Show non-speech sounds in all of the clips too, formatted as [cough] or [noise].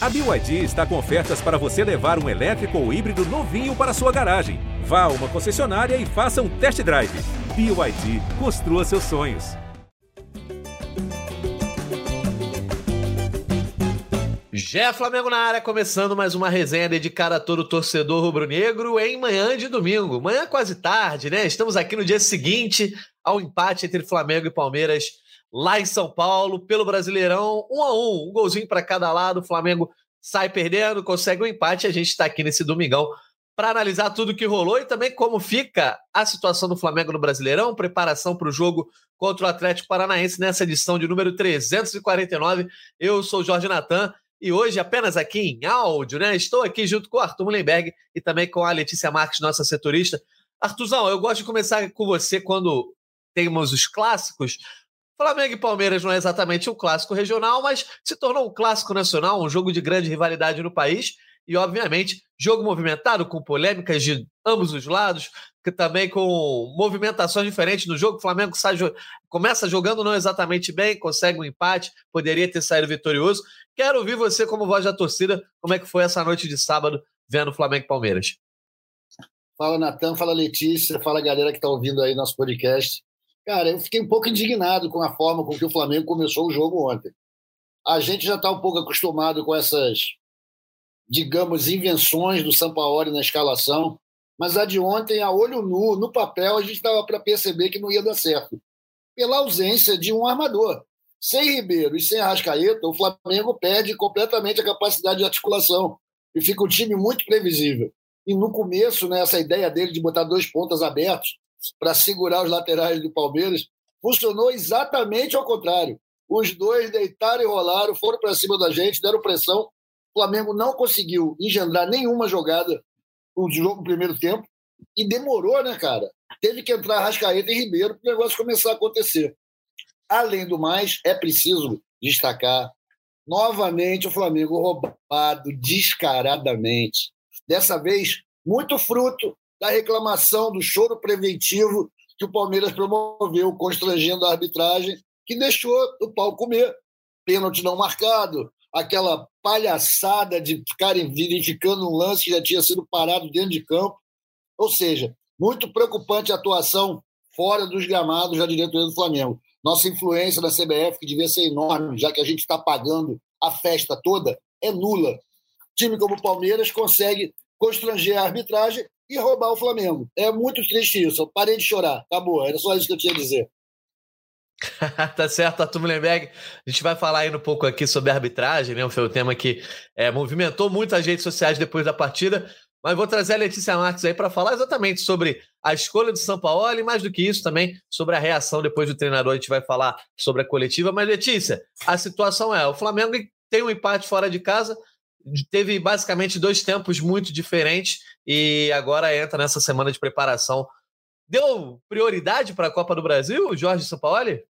A BYD está com ofertas para você levar um elétrico ou híbrido novinho para sua garagem. Vá a uma concessionária e faça um test drive. BYD, construa seus sonhos. Jé Flamengo na área, começando mais uma resenha dedicada a todo torcedor rubro-negro em manhã de domingo. Manhã quase tarde, né? Estamos aqui no dia seguinte ao empate entre Flamengo e Palmeiras lá em São Paulo, pelo Brasileirão, um a um, um golzinho para cada lado. O Flamengo sai perdendo, consegue um empate. A gente está aqui nesse domingão para analisar tudo que rolou e também como fica a situação do Flamengo no Brasileirão, preparação para o jogo contra o Atlético Paranaense nessa edição de número 349. Eu sou Jorge Natan e hoje, apenas aqui em áudio, né? Estou aqui junto com o Arthur Mullenberg e também com a Letícia Marques, nossa setorista. Artuzão, eu gosto de começar com você quando temos os clássicos, Flamengo e Palmeiras não é exatamente um clássico regional, mas se tornou um clássico nacional, um jogo de grande rivalidade no país. E, obviamente, jogo movimentado, com polêmicas de ambos os lados, que também com movimentações diferentes no jogo. O Flamengo sai, começa jogando não exatamente bem, consegue um empate, poderia ter saído vitorioso. Quero ouvir você, como voz da torcida, como é que foi essa noite de sábado vendo Flamengo e Palmeiras. Fala, Natan, fala, Letícia, fala, galera que está ouvindo aí nosso podcast. Cara, eu fiquei um pouco indignado com a forma com que o Flamengo começou o jogo ontem. A gente já está um pouco acostumado com essas, digamos, invenções do Sampaoli na escalação, mas a de ontem, a olho nu, no papel, a gente estava para perceber que não ia dar certo. Pela ausência de um armador. Sem Ribeiro e sem Arrascaeta, o Flamengo perde completamente a capacidade de articulação e fica um time muito previsível. E no começo, né, essa ideia dele de botar dois pontas abertos, para segurar os laterais do Palmeiras, funcionou exatamente ao contrário. Os dois deitaram e rolaram, foram para cima da gente, deram pressão. O Flamengo não conseguiu engendrar nenhuma jogada no jogo no primeiro tempo e demorou, né, cara? Teve que entrar Rascaeta e Ribeiro para o negócio começar a acontecer. Além do mais, é preciso destacar novamente o Flamengo roubado descaradamente. Dessa vez, muito fruto da reclamação do choro preventivo que o Palmeiras promoveu, constrangendo a arbitragem, que deixou o pau comer. Pênalti não marcado, aquela palhaçada de ficarem verificando um lance que já tinha sido parado dentro de campo. Ou seja, muito preocupante a atuação fora dos gramados da diretoria do Flamengo. Nossa influência na CBF, que devia ser enorme, já que a gente está pagando a festa toda, é nula. Time como o Palmeiras consegue constranger a arbitragem e roubar o Flamengo. É muito triste isso. Eu parei de chorar. Acabou. Era só isso que eu tinha a dizer. [laughs] tá certo, Arthur Mullenberg. A gente vai falar ainda um pouco aqui sobre a arbitragem, né? Foi o tema que é, movimentou muito as redes sociais depois da partida. Mas vou trazer a Letícia Marques aí para falar exatamente sobre a escolha do São Paulo e, mais do que isso, também sobre a reação depois do treinador. A gente vai falar sobre a coletiva. Mas, Letícia, a situação é: o Flamengo tem um empate fora de casa, teve basicamente dois tempos muito diferentes e agora entra nessa semana de preparação. Deu prioridade para a Copa do Brasil, Jorge Sampaoli?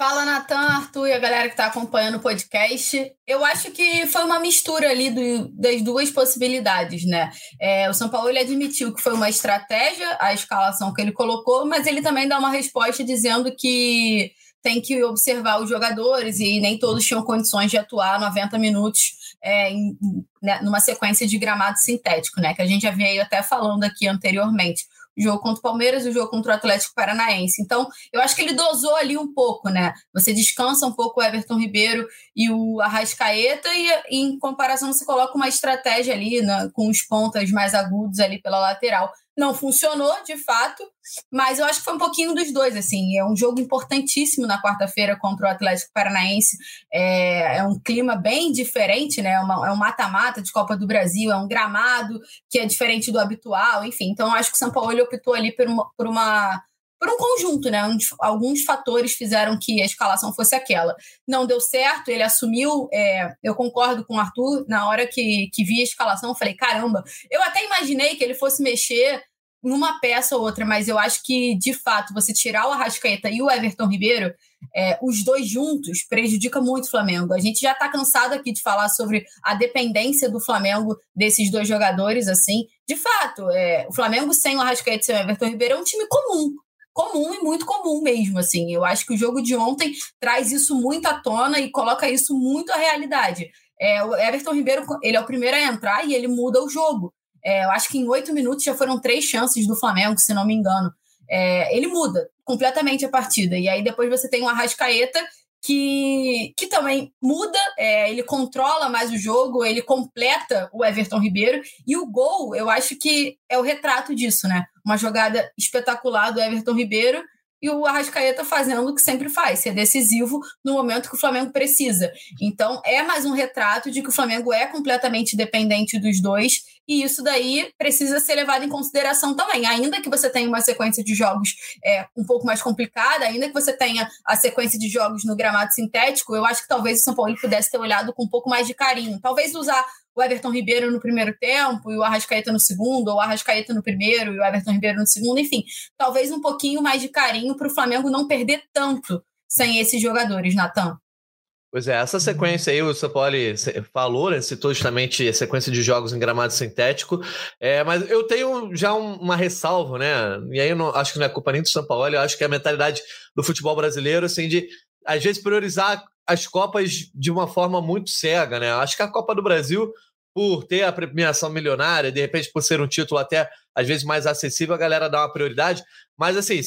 Fala, Natan, Arthur e a galera que está acompanhando o podcast. Eu acho que foi uma mistura ali do, das duas possibilidades, né? É, o São Paulo ele admitiu que foi uma estratégia a escalação que ele colocou, mas ele também dá uma resposta dizendo que tem que observar os jogadores e nem todos tinham condições de atuar 90 minutos é, em, né, numa sequência de gramado sintético, né? Que a gente já veio até falando aqui anteriormente. O jogo contra o Palmeiras e o jogo contra o Atlético Paranaense. Então, eu acho que ele dosou ali um pouco, né? Você descansa um pouco o Everton Ribeiro e o Arrascaeta, e, e em comparação, você coloca uma estratégia ali né, com os pontas mais agudos ali pela lateral não funcionou, de fato, mas eu acho que foi um pouquinho dos dois, assim. É um jogo importantíssimo na quarta-feira contra o Atlético Paranaense. É, é, um clima bem diferente, né? É, uma, é um mata-mata de Copa do Brasil, é um gramado que é diferente do habitual, enfim. Então, eu acho que o São Paulo optou ali por uma, por uma por um conjunto, né? alguns fatores fizeram que a escalação fosse aquela. Não deu certo, ele assumiu. É, eu concordo com o Arthur, na hora que, que vi a escalação, eu falei: caramba, eu até imaginei que ele fosse mexer numa peça ou outra, mas eu acho que, de fato, você tirar o Arrascaeta e o Everton Ribeiro, é, os dois juntos, prejudica muito o Flamengo. A gente já está cansado aqui de falar sobre a dependência do Flamengo desses dois jogadores, assim. De fato, é, o Flamengo sem o Arrascaeta e sem o Everton Ribeiro é um time comum. comum e muito comum mesmo, assim. Eu acho que o jogo de ontem traz isso muito à tona e coloca isso muito à realidade. É, o Everton Ribeiro, ele é o primeiro a entrar e ele muda o jogo. É, eu acho que em oito minutos já foram três chances do Flamengo, se não me engano. É, ele muda completamente a partida. E aí depois você tem o Arrascaeta, que, que também muda, é, ele controla mais o jogo, ele completa o Everton Ribeiro. E o gol, eu acho que é o retrato disso, né? Uma jogada espetacular do Everton Ribeiro e o Arrascaeta fazendo o que sempre faz, ser decisivo no momento que o Flamengo precisa. Então, é mais um retrato de que o Flamengo é completamente dependente dos dois, e isso daí precisa ser levado em consideração também. Ainda que você tenha uma sequência de jogos é, um pouco mais complicada, ainda que você tenha a sequência de jogos no gramado sintético, eu acho que talvez o São Paulo pudesse ter olhado com um pouco mais de carinho. Talvez usar o Everton Ribeiro no primeiro tempo e o Arrascaeta no segundo, ou o Arrascaeta no primeiro e o Everton Ribeiro no segundo, enfim, talvez um pouquinho mais de carinho para o Flamengo não perder tanto sem esses jogadores, Natan. Pois é, essa sequência aí, o Sapoli falou, né, citou justamente a sequência de jogos em gramado sintético, é, mas eu tenho já um, uma ressalva, né, e aí eu não, acho que não é culpa nem do São Paulo, eu acho que é a mentalidade do futebol brasileiro, assim, de às vezes priorizar as Copas de uma forma muito cega, né, acho que a Copa do Brasil, por ter a premiação milionária, de repente por ser um título até às vezes mais acessível, a galera dá uma prioridade, mas assim,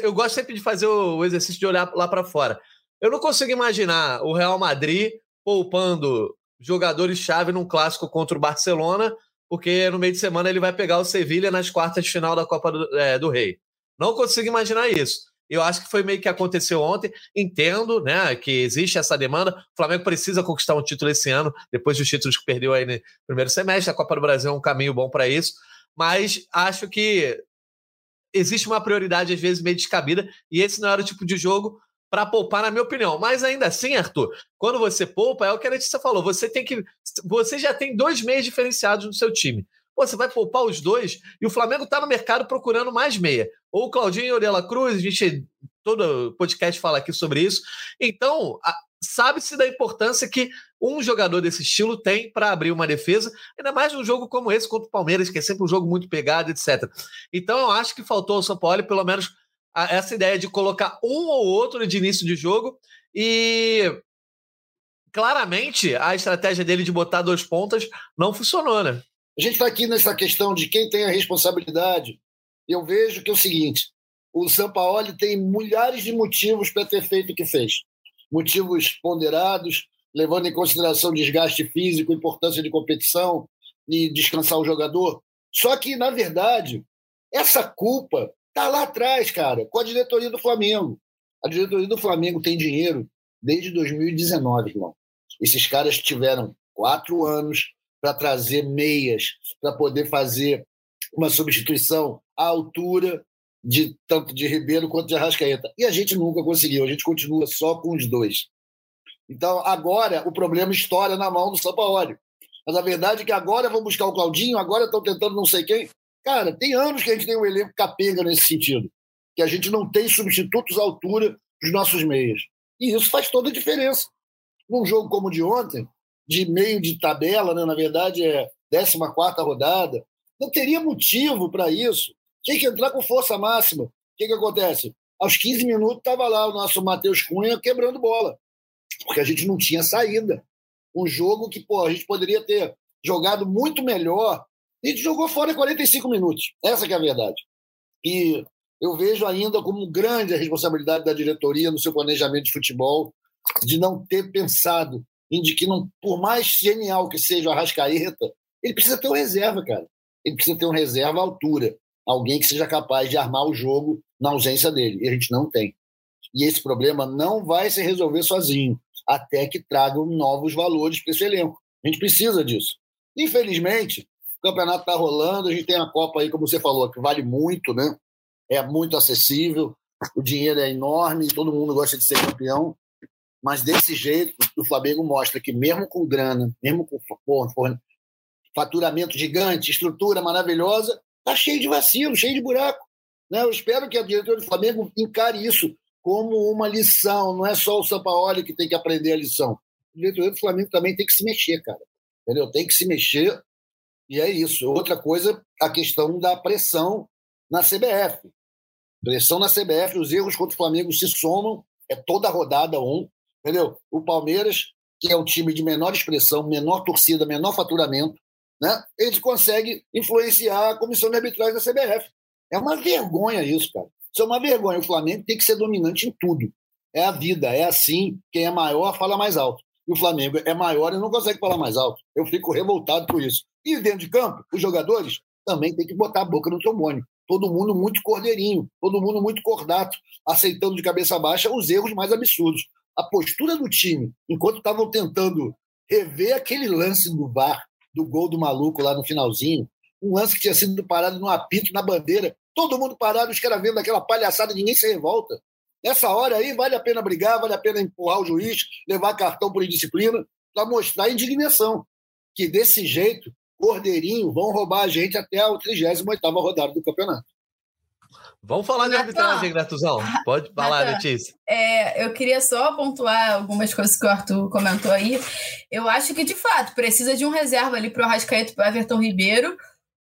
eu gosto sempre de fazer o exercício de olhar lá para fora, eu não consigo imaginar o Real Madrid poupando jogadores-chave num clássico contra o Barcelona, porque no meio de semana ele vai pegar o Sevilha nas quartas de final da Copa do, é, do Rei. Não consigo imaginar isso. Eu acho que foi meio que aconteceu ontem. Entendo, né, que existe essa demanda. O Flamengo precisa conquistar um título esse ano, depois dos títulos que perdeu aí no primeiro semestre. A Copa do Brasil é um caminho bom para isso. Mas acho que existe uma prioridade, às vezes, meio descabida, e esse não era o tipo de jogo para poupar, na minha opinião. Mas ainda assim, Arthur, quando você poupa, é o que a Letícia falou. Você tem que. Você já tem dois meios diferenciados no seu time. Pô, você vai poupar os dois e o Flamengo está no mercado procurando mais meia. Ou o Claudinho Orela Cruz, a gente todo podcast fala aqui sobre isso. Então, sabe-se da importância que um jogador desse estilo tem para abrir uma defesa, ainda mais num jogo como esse contra o Palmeiras, que é sempre um jogo muito pegado, etc. Então, eu acho que faltou ao São Paulo, pelo menos essa ideia de colocar um ou outro de início de jogo e claramente a estratégia dele de botar dois pontas não funcionou, né? A gente está aqui nessa questão de quem tem a responsabilidade. Eu vejo que é o seguinte: o Sampaoli tem milhares de motivos para ter feito o que fez. Motivos ponderados, levando em consideração desgaste físico, importância de competição e descansar o jogador. Só que, na verdade, essa culpa Está lá atrás, cara, com a diretoria do Flamengo. A diretoria do Flamengo tem dinheiro desde 2019, irmão. Esses caras tiveram quatro anos para trazer meias, para poder fazer uma substituição à altura de tanto de Ribeiro quanto de Arrascaeta. E a gente nunca conseguiu, a gente continua só com os dois. Então, agora, o problema estoura na mão do São Paulo. Mas a verdade é que agora vão buscar o Claudinho, agora estão tentando não sei quem. Cara, tem anos que a gente tem um elenco capenga nesse sentido, que a gente não tem substitutos à altura dos nossos meias. E isso faz toda a diferença. Num jogo como o de ontem, de meio de tabela, né, na verdade é 14 rodada, não teria motivo para isso. Tinha que entrar com força máxima. O que, que acontece? Aos 15 minutos estava lá o nosso Matheus Cunha quebrando bola, porque a gente não tinha saída. Um jogo que pô, a gente poderia ter jogado muito melhor gente jogou fora 45 minutos. Essa é a verdade. E eu vejo ainda como grande a responsabilidade da diretoria no seu planejamento de futebol de não ter pensado em de que, não, por mais genial que seja o Arrascaeta, ele precisa ter um reserva, cara. Ele precisa ter um reserva à altura. Alguém que seja capaz de armar o jogo na ausência dele. E a gente não tem. E esse problema não vai se resolver sozinho, até que tragam novos valores para esse elenco. A gente precisa disso. Infelizmente, o campeonato está rolando, a gente tem a Copa aí, como você falou, que vale muito, né? É muito acessível, o dinheiro é enorme, todo mundo gosta de ser campeão. Mas desse jeito, o Flamengo mostra que, mesmo com grana, mesmo com faturamento gigante, estrutura maravilhosa, tá cheio de vacilo, cheio de buraco. Né? Eu espero que a diretoria do Flamengo encare isso como uma lição, não é só o Sampaoli que tem que aprender a lição. A diretoria do Flamengo também tem que se mexer, cara. Entendeu? Tem que se mexer e é isso. Outra coisa, a questão da pressão na CBF. Pressão na CBF, os erros contra o Flamengo se somam, é toda rodada um, entendeu? O Palmeiras, que é um time de menor expressão, menor torcida, menor faturamento, né? Ele consegue influenciar a comissão de arbitragem da CBF. É uma vergonha isso, cara. Isso é uma vergonha. O Flamengo tem que ser dominante em tudo. É a vida, é assim. Quem é maior fala mais alto. E o Flamengo é maior e não consegue falar mais alto. Eu fico revoltado por isso. E dentro de campo, os jogadores também têm que botar a boca no trombone. Todo mundo muito cordeirinho, todo mundo muito cordato, aceitando de cabeça baixa os erros mais absurdos. A postura do time, enquanto estavam tentando rever aquele lance do VAR, do gol do maluco lá no finalzinho, um lance que tinha sido parado no apito, na bandeira, todo mundo parado, os caras vendo aquela palhaçada, ninguém se revolta. Nessa hora aí, vale a pena brigar, vale a pena empurrar o juiz, levar cartão por indisciplina, para mostrar a indignação. Que desse jeito, Cordeirinho vão roubar a gente até a 38 rodada do campeonato. Vamos falar de arbitragem, Gratuzão. Pode falar, Nathan, Letícia. É, eu queria só pontuar algumas coisas que o Arthur comentou aí. Eu acho que, de fato, precisa de um reserva ali para o Arrascaeta e para o Everton Ribeiro,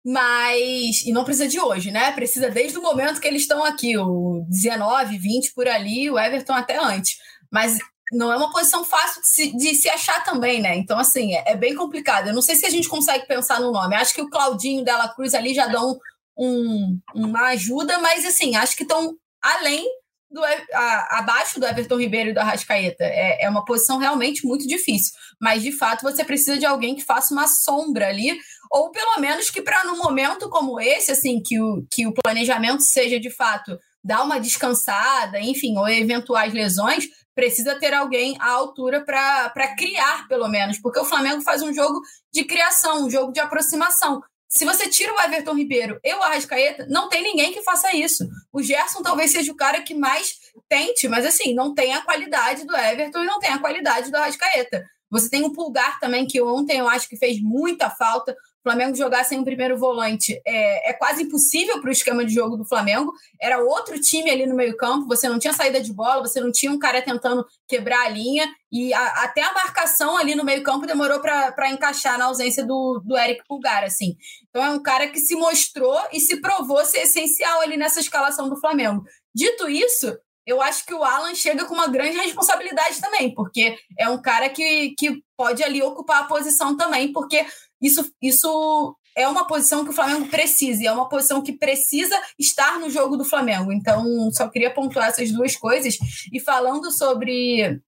mas. E não precisa de hoje, né? Precisa desde o momento que eles estão aqui, o 19, 20 por ali, o Everton até antes. Mas não é uma posição fácil de se, de se achar também, né? Então, assim, é, é, bem complicado. Eu não sei se a gente consegue pensar no nome. Acho que o Claudinho Dela Cruz ali já dão um, uma ajuda, mas, assim, acho que estão além do, a, abaixo do Everton Ribeiro e do Arrascaeta. É, é uma posição realmente muito difícil. Mas, de fato, você precisa de alguém que faça uma sombra ali ou pelo menos que para num momento como esse, assim, que o, que o planejamento seja de fato dar uma descansada, enfim, ou eventuais lesões, precisa ter alguém à altura para criar, pelo menos, porque o Flamengo faz um jogo de criação, um jogo de aproximação. Se você tira o Everton Ribeiro e o Arrascaeta, não tem ninguém que faça isso. O Gerson talvez seja o cara que mais tente, mas assim, não tem a qualidade do Everton e não tem a qualidade do Arrascaeta. Você tem o Pulgar também, que ontem eu acho que fez muita falta. Flamengo jogar sem um primeiro volante é, é quase impossível para o esquema de jogo do Flamengo. Era outro time ali no meio-campo, você não tinha saída de bola, você não tinha um cara tentando quebrar a linha, e a, até a marcação ali no meio-campo demorou para encaixar na ausência do, do Eric Pulgar. assim. Então é um cara que se mostrou e se provou ser essencial ali nessa escalação do Flamengo. Dito isso, eu acho que o Alan chega com uma grande responsabilidade também, porque é um cara que, que pode ali ocupar a posição também, porque isso, isso é uma posição que o Flamengo precisa, e é uma posição que precisa estar no jogo do Flamengo. Então, só queria pontuar essas duas coisas. E falando sobre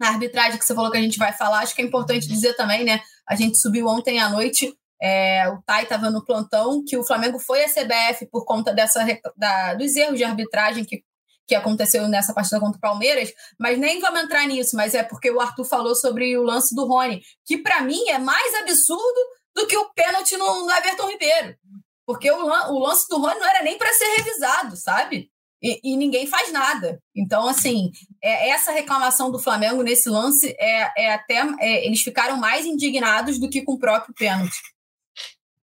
a arbitragem que você falou que a gente vai falar, acho que é importante dizer também, né? A gente subiu ontem à noite, é, o Tai estava no plantão, que o Flamengo foi à CBF por conta dessa, da, dos erros de arbitragem que que aconteceu nessa partida contra o Palmeiras, mas nem vamos entrar nisso, mas é porque o Arthur falou sobre o lance do Rony, que para mim é mais absurdo do que o pênalti no, no Everton Ribeiro. Porque o, o, lance do Rony não era nem para ser revisado, sabe? E, e, ninguém faz nada. Então, assim, é, essa reclamação do Flamengo nesse lance é, é até. É, eles ficaram mais indignados do que com o próprio pênalti.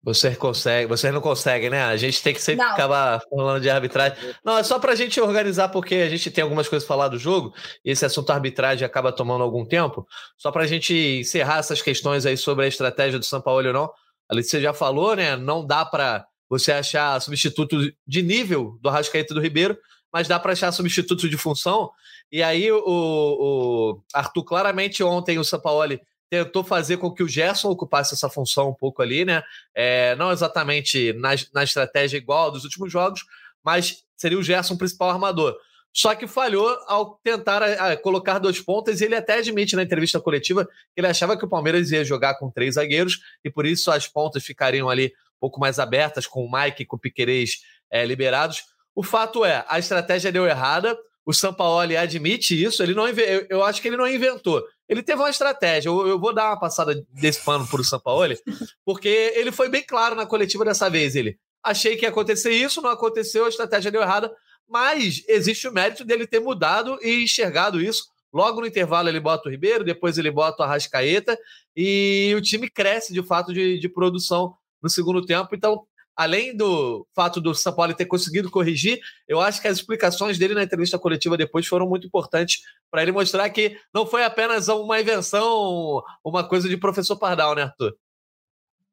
Você consegue, vocês não conseguem, né? A gente tem que sempre não. acabar falando de arbitragem. Não, é só para a gente organizar, porque a gente tem algumas coisas para falar do jogo, e esse assunto arbitragem acaba tomando algum tempo. Só para a gente encerrar essas questões aí sobre a estratégia do São Paulo ou não. A Letícia já falou, né? Não dá para você achar substituto de nível do Arrascaeta do Ribeiro, mas dá para achar substituto de função. E aí o, o Arthur claramente ontem o São Paulo tentou fazer com que o Gerson ocupasse essa função um pouco ali, né? É, não exatamente na, na estratégia igual dos últimos jogos, mas seria o Gerson o principal armador. Só que falhou ao tentar a, é, a, colocar dois pontas, e ele até admite na entrevista coletiva que ele achava que o Palmeiras ia jogar com três zagueiros, e por isso as pontas ficariam ali um pouco mais abertas, com o Mike e com o Piquerez é, liberados. O fato é, a estratégia deu errada, o Sampaoli admite isso, ele não eu, eu acho que ele não inventou. Ele teve uma estratégia. Eu, eu vou dar uma passada desse pano para o Sampaoli, [laughs] porque ele foi bem claro na coletiva dessa vez. Ele achei que ia acontecer isso, não aconteceu, a estratégia deu errada, mas existe o mérito dele ter mudado e enxergado isso. Logo no intervalo ele bota o Ribeiro, depois ele bota o Arrascaeta e o time cresce de fato de, de produção no segundo tempo. Então além do fato do São Paulo ter conseguido corrigir, eu acho que as explicações dele na entrevista coletiva depois foram muito importantes para ele mostrar que não foi apenas uma invenção, uma coisa de professor Pardal, né, Arthur?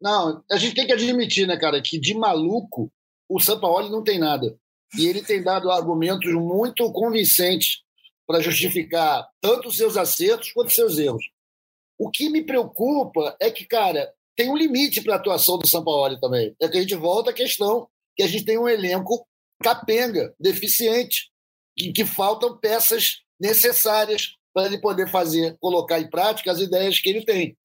Não, a gente tem que admitir, né, cara, que de maluco o São Paulo não tem nada. E ele tem dado argumentos muito convincentes para justificar tanto seus acertos quanto seus erros. O que me preocupa é que, cara, tem um limite para a atuação do Sampaoli também. É que a gente volta à questão que a gente tem um elenco capenga, deficiente, em que faltam peças necessárias para ele poder fazer, colocar em prática as ideias que ele tem.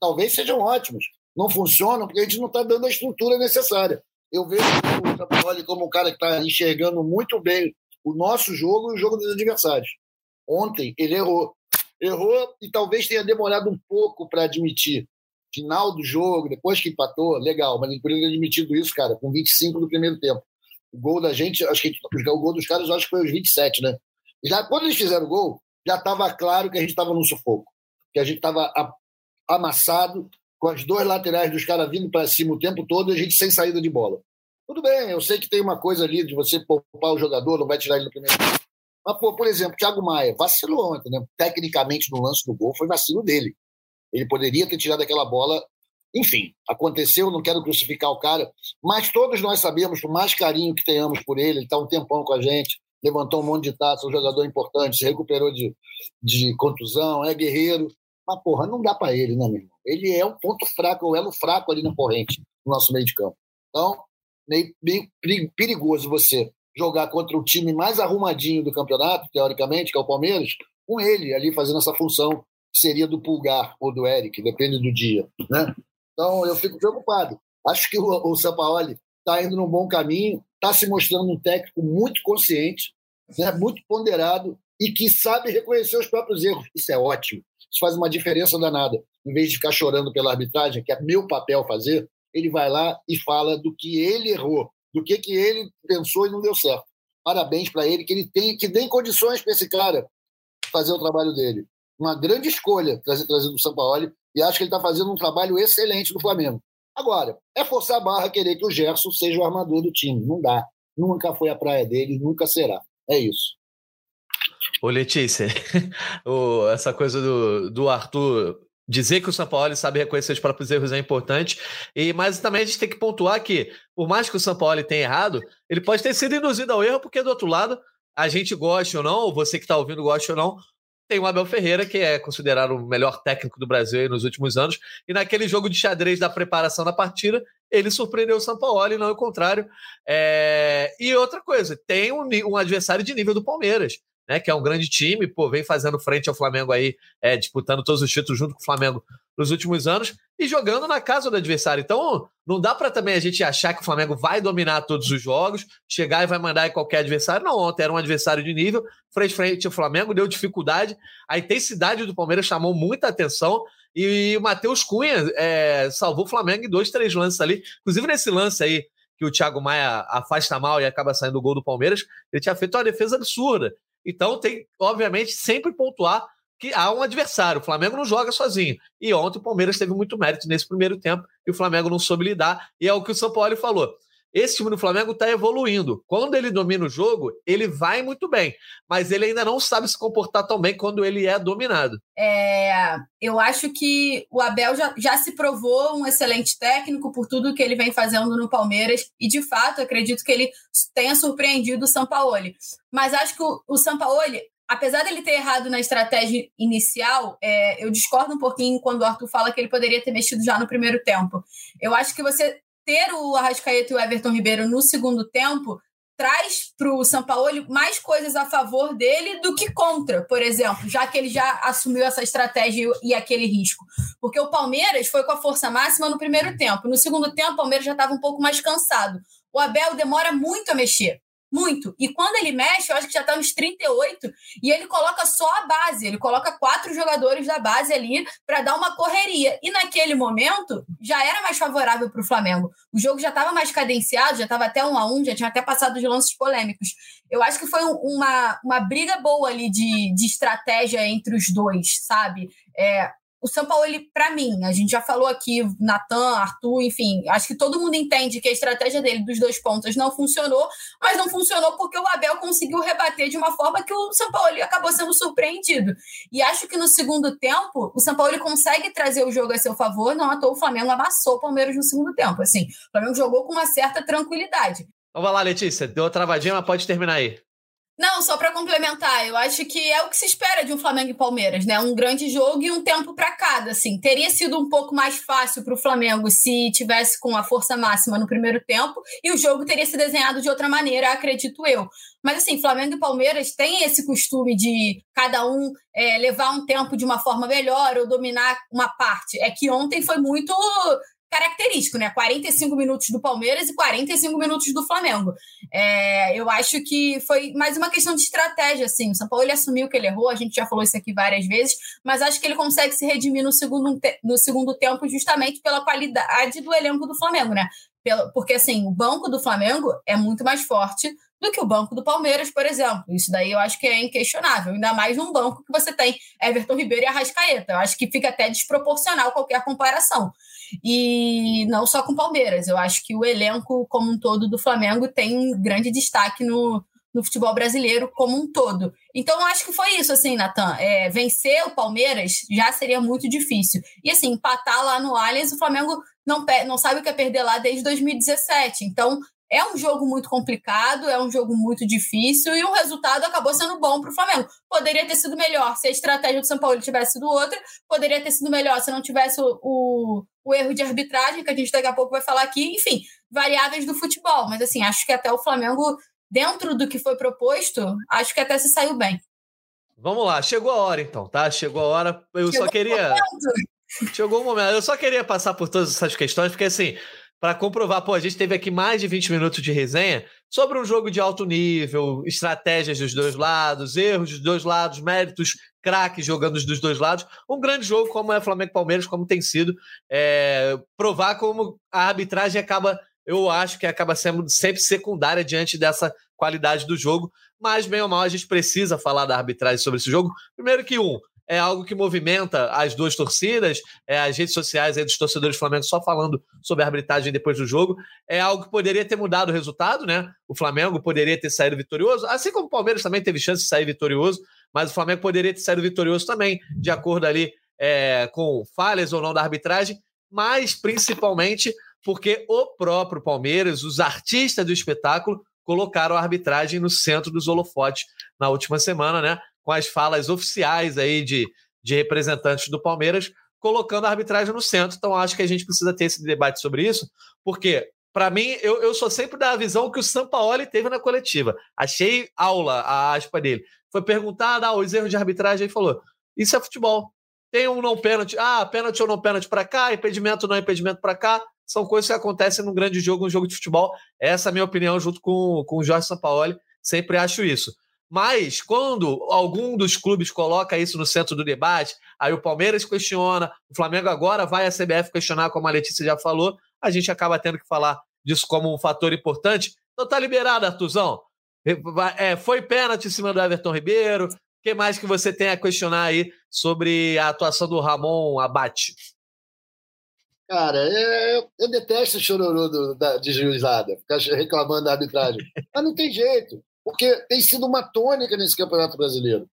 Talvez sejam ótimas, não funcionam porque a gente não está dando a estrutura necessária. Eu vejo o Sampaoli como um cara que está enxergando muito bem o nosso jogo e o jogo dos adversários. Ontem ele errou. Errou e talvez tenha demorado um pouco para admitir. Final do jogo, depois que empatou, legal, mas ele poderia ter admitido isso, cara, com 25 do primeiro tempo. O gol da gente, acho que o gol dos caras, acho que foi os 27, né? Já quando eles fizeram o gol, já estava claro que a gente estava no sufoco, que a gente estava amassado, com as duas laterais dos caras vindo para cima o tempo todo e a gente sem saída de bola. Tudo bem, eu sei que tem uma coisa ali de você poupar o jogador, não vai tirar ele no primeiro tempo. Mas, pô, por exemplo, Thiago Maia vacilou ontem, né? Tecnicamente, no lance do gol, foi vacilo dele. Ele poderia ter tirado aquela bola. Enfim, aconteceu, não quero crucificar o cara, mas todos nós sabemos, por mais carinho que tenhamos por ele, ele está um tempão com a gente, levantou um monte de taça, um jogador importante, se recuperou de, de contusão, é guerreiro. Mas, porra, não dá para ele, né, meu irmão? Ele é um ponto fraco, um elo fraco ali na corrente, no nosso meio de campo. Então, meio, meio perigoso você jogar contra o time mais arrumadinho do campeonato, teoricamente, que é o Palmeiras, com ele ali fazendo essa função seria do Pulgar ou do Eric, depende do dia. Né? Então, eu fico preocupado. Acho que o, o Sampaoli está indo num bom caminho, está se mostrando um técnico muito consciente, né, muito ponderado e que sabe reconhecer os próprios erros. Isso é ótimo. Isso faz uma diferença danada. Em vez de ficar chorando pela arbitragem, que é meu papel fazer, ele vai lá e fala do que ele errou, do que, que ele pensou e não deu certo. Parabéns para ele, que ele tem que dê condições para esse cara fazer o trabalho dele. Uma grande escolha trazer, trazer do São Paulo e acho que ele está fazendo um trabalho excelente no Flamengo. Agora, é forçar a barra querer que o Gerson seja o armador do time. Não dá. Nunca foi a praia dele, nunca será. É isso. Ô, Letícia, [laughs] essa coisa do, do Arthur dizer que o São Paulo sabe reconhecer os próprios erros é importante. E mas também a gente tem que pontuar que, por mais que o São Paulo tenha errado, ele pode ter sido induzido ao erro, porque do outro lado, a gente gosta ou não, ou você que está ouvindo gosta ou não, tem o Abel Ferreira, que é considerado o melhor técnico do Brasil nos últimos anos, e naquele jogo de xadrez da preparação da partida, ele surpreendeu o e não o contrário. É... E outra coisa, tem um, um adversário de nível do Palmeiras né, que é um grande time, pô, vem fazendo frente ao Flamengo aí, é, disputando todos os títulos junto com o Flamengo nos últimos anos e jogando na casa do adversário. Então, não dá para também a gente achar que o Flamengo vai dominar todos os jogos, chegar e vai mandar em qualquer adversário. Não, ontem era um adversário de nível, frente frente ao Flamengo, deu dificuldade. A intensidade do Palmeiras chamou muita atenção. E o Matheus Cunha é, salvou o Flamengo em dois, três lances ali. Inclusive nesse lance aí, que o Thiago Maia afasta mal e acaba saindo o gol do Palmeiras, ele tinha feito uma defesa absurda. Então tem, obviamente, sempre pontuar que há um adversário. O Flamengo não joga sozinho. E ontem o Palmeiras teve muito mérito nesse primeiro tempo e o Flamengo não soube lidar. E é o que o São Paulo falou. Esse time do Flamengo está evoluindo. Quando ele domina o jogo, ele vai muito bem, mas ele ainda não sabe se comportar tão bem quando ele é dominado. É, eu acho que o Abel já, já se provou um excelente técnico por tudo que ele vem fazendo no Palmeiras e, de fato, acredito que ele tenha surpreendido o Sampaoli. Mas acho que o, o Sampaoli, apesar dele ter errado na estratégia inicial, é, eu discordo um pouquinho quando o Arthur fala que ele poderia ter mexido já no primeiro tempo. Eu acho que você ter o Arrascaeta e o Everton Ribeiro no segundo tempo traz para o São Paulo mais coisas a favor dele do que contra, por exemplo, já que ele já assumiu essa estratégia e aquele risco. Porque o Palmeiras foi com a força máxima no primeiro tempo. No segundo tempo, o Palmeiras já estava um pouco mais cansado. O Abel demora muito a mexer. Muito. E quando ele mexe, eu acho que já está nos 38, e ele coloca só a base, ele coloca quatro jogadores da base ali para dar uma correria. E naquele momento já era mais favorável para o Flamengo. O jogo já estava mais cadenciado, já estava até um a um, já tinha até passado de lances polêmicos. Eu acho que foi uma, uma briga boa ali de, de estratégia entre os dois, sabe? É, o São Paulo, para mim, a gente já falou aqui, Natan, Arthur, enfim, acho que todo mundo entende que a estratégia dele dos dois pontos não funcionou, mas não funcionou porque o Abel conseguiu rebater de uma forma que o São Paulo acabou sendo surpreendido. E acho que no segundo tempo, o São Paulo consegue trazer o jogo a seu favor, não à toa o Flamengo amassou o Palmeiras no segundo tempo. Assim, o Flamengo jogou com uma certa tranquilidade. Então vai lá, Letícia. Deu uma travadinha, mas pode terminar aí. Não, só para complementar, eu acho que é o que se espera de um Flamengo e Palmeiras, né? Um grande jogo e um tempo para cada, assim. Teria sido um pouco mais fácil para o Flamengo se tivesse com a força máxima no primeiro tempo e o jogo teria se desenhado de outra maneira, acredito eu. Mas assim, Flamengo e Palmeiras têm esse costume de cada um é, levar um tempo de uma forma melhor ou dominar uma parte. É que ontem foi muito característico, né? 45 minutos do Palmeiras e 45 minutos do Flamengo. É, eu acho que foi mais uma questão de estratégia, assim. O São Paulo ele assumiu que ele errou, a gente já falou isso aqui várias vezes, mas acho que ele consegue se redimir no segundo, no segundo tempo justamente pela qualidade do elenco do Flamengo, né? porque, assim, o banco do Flamengo é muito mais forte do que o banco do Palmeiras, por exemplo. Isso daí eu acho que é inquestionável, ainda mais num banco que você tem Everton Ribeiro e Arrascaeta. Eu acho que fica até desproporcional qualquer comparação. E não só com o Palmeiras, eu acho que o elenco como um todo do Flamengo tem grande destaque no, no futebol brasileiro como um todo. Então, acho que foi isso, assim, Natan. É, vencer o Palmeiras já seria muito difícil. E, assim, empatar lá no Allianz, o Flamengo não, não sabe o que é perder lá desde 2017. Então, é um jogo muito complicado, é um jogo muito difícil e o resultado acabou sendo bom para o Flamengo. Poderia ter sido melhor se a estratégia do São Paulo tivesse sido outra, poderia ter sido melhor se não tivesse o, o, o erro de arbitragem, que a gente daqui a pouco vai falar aqui. Enfim, variáveis do futebol. Mas, assim, acho que até o Flamengo, dentro do que foi proposto, acho que até se saiu bem. Vamos lá, chegou a hora então, tá? Chegou a hora. Eu Chegou só queria. Chegou o momento. Eu só queria passar por todas essas questões, porque assim, para comprovar, pô, a gente teve aqui mais de 20 minutos de resenha sobre um jogo de alto nível, estratégias dos dois lados, erros dos dois lados, méritos, craques jogando dos dois lados. Um grande jogo como é Flamengo Palmeiras, como tem sido. É, provar como a arbitragem acaba, eu acho que acaba sendo sempre secundária diante dessa qualidade do jogo. Mas, bem ou mal, a gente precisa falar da arbitragem sobre esse jogo. Primeiro que, um, é algo que movimenta as duas torcidas, é, as redes sociais dos torcedores do Flamengo só falando sobre a arbitragem depois do jogo. É algo que poderia ter mudado o resultado, né? O Flamengo poderia ter saído vitorioso, assim como o Palmeiras também teve chance de sair vitorioso, mas o Flamengo poderia ter saído vitorioso também, de acordo ali é, com falhas ou não da arbitragem, mas principalmente porque o próprio Palmeiras, os artistas do espetáculo, colocaram a arbitragem no centro dos holofotes na última semana, né? Com as falas oficiais aí de, de representantes do Palmeiras, colocando a arbitragem no centro. Então, acho que a gente precisa ter esse debate sobre isso, porque, para mim, eu, eu sou sempre da visão que o Sampaoli teve na coletiva. Achei aula a aspa dele. Foi perguntado ah, os erros de arbitragem e falou: Isso é futebol. Tem um não pênalti, ah, pênalti ou não pênalti para cá, impedimento ou não impedimento para cá. São coisas que acontecem num grande jogo, um jogo de futebol. Essa é a minha opinião, junto com, com o Jorge Sampaoli. Sempre acho isso. Mas quando algum dos clubes coloca isso no centro do debate, aí o Palmeiras questiona, o Flamengo agora vai à CBF questionar, como a Letícia já falou, a gente acaba tendo que falar disso como um fator importante. Então tá liberado, Artuzão. É, foi pênalti em cima do Everton Ribeiro. O que mais que você tem a questionar aí sobre a atuação do Ramon Abate? Cara, é, eu detesto o chororô do, da, de juizada, ficar reclamando da arbitragem. Mas não tem jeito porque tem sido uma tônica nesse Campeonato Brasileiro.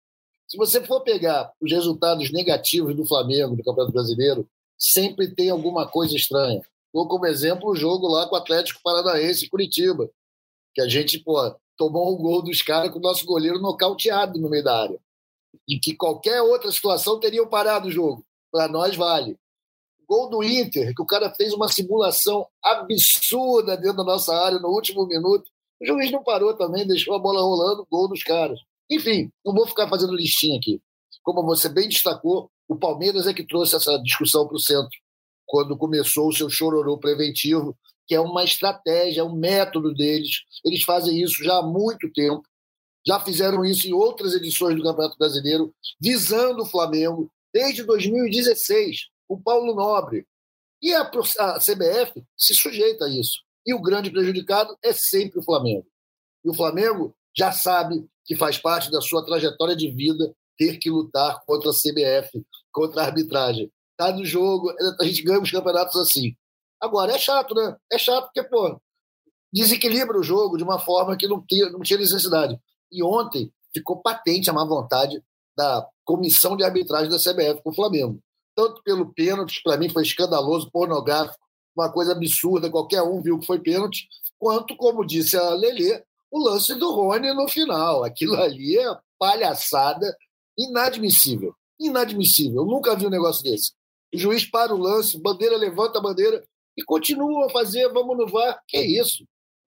Se você for pegar os resultados negativos do Flamengo no Campeonato Brasileiro, sempre tem alguma coisa estranha. Ou como exemplo o jogo lá com o Atlético Paranaense Curitiba, que a gente pô, tomou um gol dos caras com o nosso goleiro nocauteado no meio da área. E que qualquer outra situação teriam parado o jogo. Para nós vale. Gol do Inter, que o cara fez uma simulação absurda dentro da nossa área no último minuto o juiz não parou também, deixou a bola rolando, gol dos caras. Enfim, não vou ficar fazendo listinha aqui. Como você bem destacou, o Palmeiras é que trouxe essa discussão para o centro, quando começou o seu chororô preventivo, que é uma estratégia, é um método deles. Eles fazem isso já há muito tempo. Já fizeram isso em outras edições do Campeonato Brasileiro, visando o Flamengo desde 2016, o Paulo Nobre. E a, a CBF se sujeita a isso. E o grande prejudicado é sempre o Flamengo. E o Flamengo já sabe que faz parte da sua trajetória de vida ter que lutar contra a CBF, contra a arbitragem. Tá no jogo, a gente ganha os campeonatos assim. Agora, é chato, né? É chato porque, pô, desequilibra o jogo de uma forma que não tinha, não tinha necessidade. E ontem ficou patente a má vontade da comissão de arbitragem da CBF com o Flamengo. Tanto pelo pênalti, para mim foi escandaloso, pornográfico, uma coisa absurda, qualquer um viu que foi pênalti, quanto, como disse a Lelê, o lance do Rony no final. Aquilo ali é palhaçada inadmissível. Inadmissível. Eu nunca vi um negócio desse. O juiz para o lance, bandeira levanta a bandeira e continua a fazer, vamos no VAR. Que isso?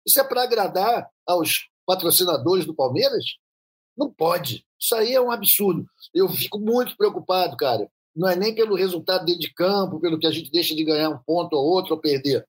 Isso é para agradar aos patrocinadores do Palmeiras? Não pode. Isso aí é um absurdo. Eu fico muito preocupado, cara. Não é nem pelo resultado dentro de campo, pelo que a gente deixa de ganhar um ponto ou outro ou perder,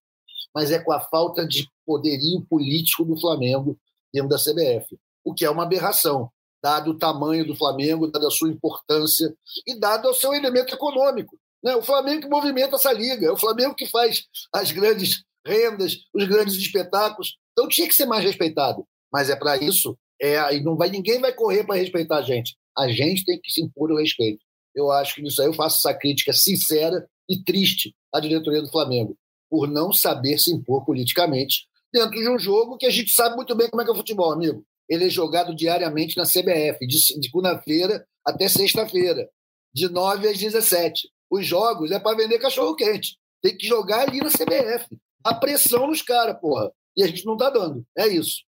mas é com a falta de poderio político do Flamengo dentro da CBF, o que é uma aberração, dado o tamanho do Flamengo, dada a sua importância e dado o seu elemento econômico. Né? O Flamengo que movimenta essa liga, é o Flamengo que faz as grandes rendas, os grandes espetáculos. Então tinha que ser mais respeitado. Mas é para isso, é, e não vai, ninguém vai correr para respeitar a gente. A gente tem que se impor o respeito. Eu acho que nisso aí eu faço essa crítica sincera e triste à diretoria do Flamengo, por não saber se impor politicamente dentro de um jogo que a gente sabe muito bem como é que é o futebol, amigo. Ele é jogado diariamente na CBF, de, segunda-feira até sexta-feira, de 9 às 17 os jogos é para vender cachorro-quente. Tem que jogar ali na CBF. A pressão nos caras, porra. E a gente não tá dando. É isso.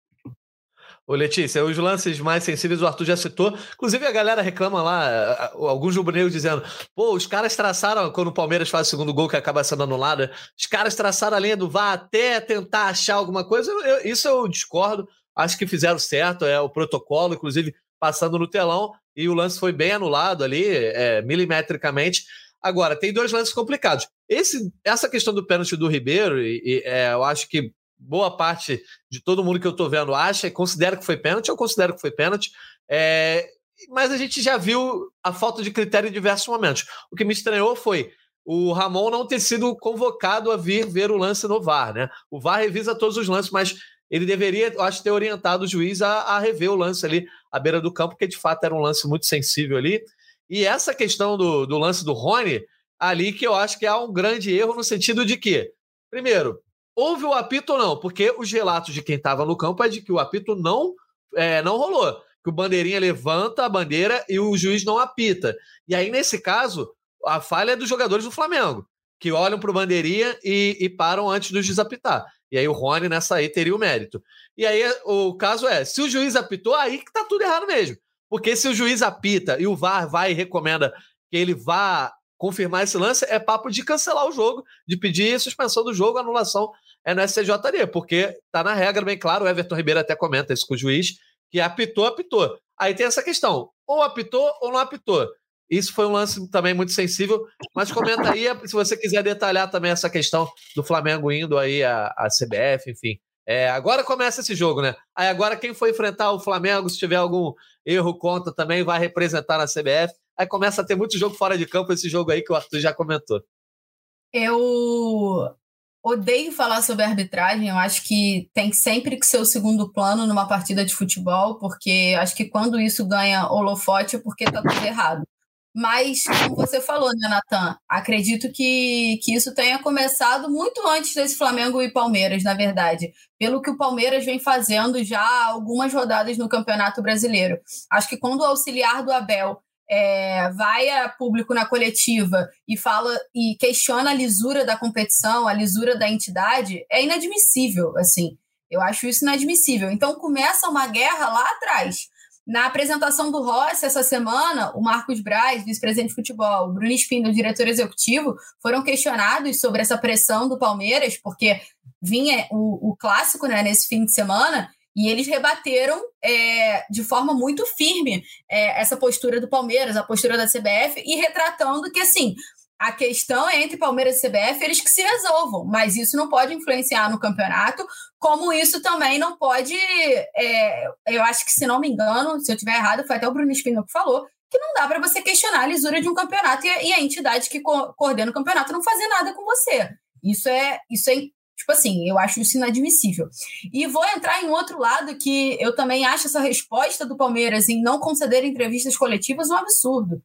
Ô, Letícia, os lances mais sensíveis o Arthur já citou. Inclusive, a galera reclama lá, alguns rubro dizendo: pô, os caras traçaram, quando o Palmeiras faz o segundo gol que acaba sendo anulado, os caras traçaram a linha do VAR até tentar achar alguma coisa. Eu, isso eu discordo. Acho que fizeram certo, é o protocolo, inclusive passando no telão, e o lance foi bem anulado ali, é, milimetricamente. Agora, tem dois lances complicados. Esse, essa questão do pênalti do Ribeiro, e, e é, eu acho que boa parte de todo mundo que eu estou vendo acha e considera que foi pênalti, eu considero que foi pênalti. É, mas a gente já viu a falta de critério em diversos momentos. O que me estranhou foi o Ramon não ter sido convocado a vir ver o lance no VAR. Né? O VAR revisa todos os lances, mas ele deveria, eu acho, ter orientado o juiz a, a rever o lance ali à beira do campo, porque de fato era um lance muito sensível ali. E essa questão do, do lance do Rony, ali que eu acho que há um grande erro no sentido de que, primeiro, houve o apito ou não? Porque os relatos de quem estava no campo é de que o apito não, é, não rolou. Que o bandeirinha levanta a bandeira e o juiz não apita. E aí, nesse caso, a falha é dos jogadores do Flamengo, que olham para o bandeirinha e, e, param antes do juiz apitar. E aí o Rony nessa aí teria o mérito. E aí o caso é, se o juiz apitou, aí que tá tudo errado mesmo. Porque se o juiz apita e o VAR vai e recomenda que ele vá confirmar esse lance, é papo de cancelar o jogo, de pedir suspensão do jogo, anulação é no STJD, porque tá na regra bem claro, o Everton Ribeiro até comenta isso com o juiz, que apitou, apitou. Aí tem essa questão, ou apitou ou não apitou. Isso foi um lance também muito sensível, mas comenta aí se você quiser detalhar também essa questão do Flamengo indo aí à, à CBF, enfim. É, agora começa esse jogo, né? Aí agora quem for enfrentar o Flamengo, se tiver algum erro conta também, vai representar na CBF. Aí começa a ter muito jogo fora de campo, esse jogo aí que o Arthur já comentou. Eu odeio falar sobre arbitragem, eu acho que tem sempre que ser o segundo plano numa partida de futebol, porque acho que quando isso ganha holofote é porque tá tudo errado. Mas, como você falou, né, Natan? Acredito que, que isso tenha começado muito antes desse Flamengo e Palmeiras, na verdade. Pelo que o Palmeiras vem fazendo já algumas rodadas no Campeonato Brasileiro. Acho que quando o auxiliar do Abel é, vai a público na coletiva e fala e questiona a lisura da competição, a lisura da entidade, é inadmissível, assim. Eu acho isso inadmissível. Então começa uma guerra lá atrás na apresentação do Rossi essa semana, o Marcos Braz, vice-presidente de futebol, o Bruno Espino, diretor executivo, foram questionados sobre essa pressão do Palmeiras, porque vinha o, o clássico né, nesse fim de semana, e eles rebateram é, de forma muito firme é, essa postura do Palmeiras, a postura da CBF, e retratando que, assim, a questão é entre Palmeiras e CBF, eles que se resolvam, mas isso não pode influenciar no campeonato, como isso também não pode. É, eu acho que, se não me engano, se eu estiver errado, foi até o Bruno Espino que falou, que não dá para você questionar a lisura de um campeonato e, e a entidade que co coordena o campeonato não fazer nada com você. Isso é, isso é Tipo assim, eu acho isso inadmissível. E vou entrar em outro lado que eu também acho essa resposta do Palmeiras em não conceder entrevistas coletivas um absurdo.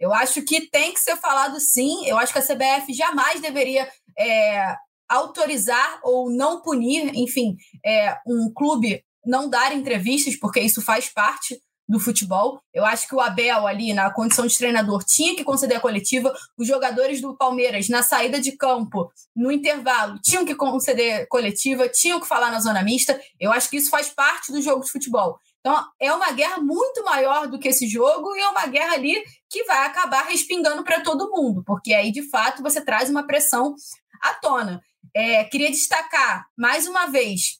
Eu acho que tem que ser falado sim. Eu acho que a CBF jamais deveria é, autorizar ou não punir, enfim, é, um clube não dar entrevistas, porque isso faz parte do futebol. Eu acho que o Abel, ali, na condição de treinador, tinha que conceder a coletiva. Os jogadores do Palmeiras, na saída de campo, no intervalo, tinham que conceder coletiva, tinham que falar na zona mista. Eu acho que isso faz parte do jogo de futebol. Então, é uma guerra muito maior do que esse jogo e é uma guerra ali que vai acabar respingando para todo mundo, porque aí, de fato, você traz uma pressão à tona. É, queria destacar, mais uma vez,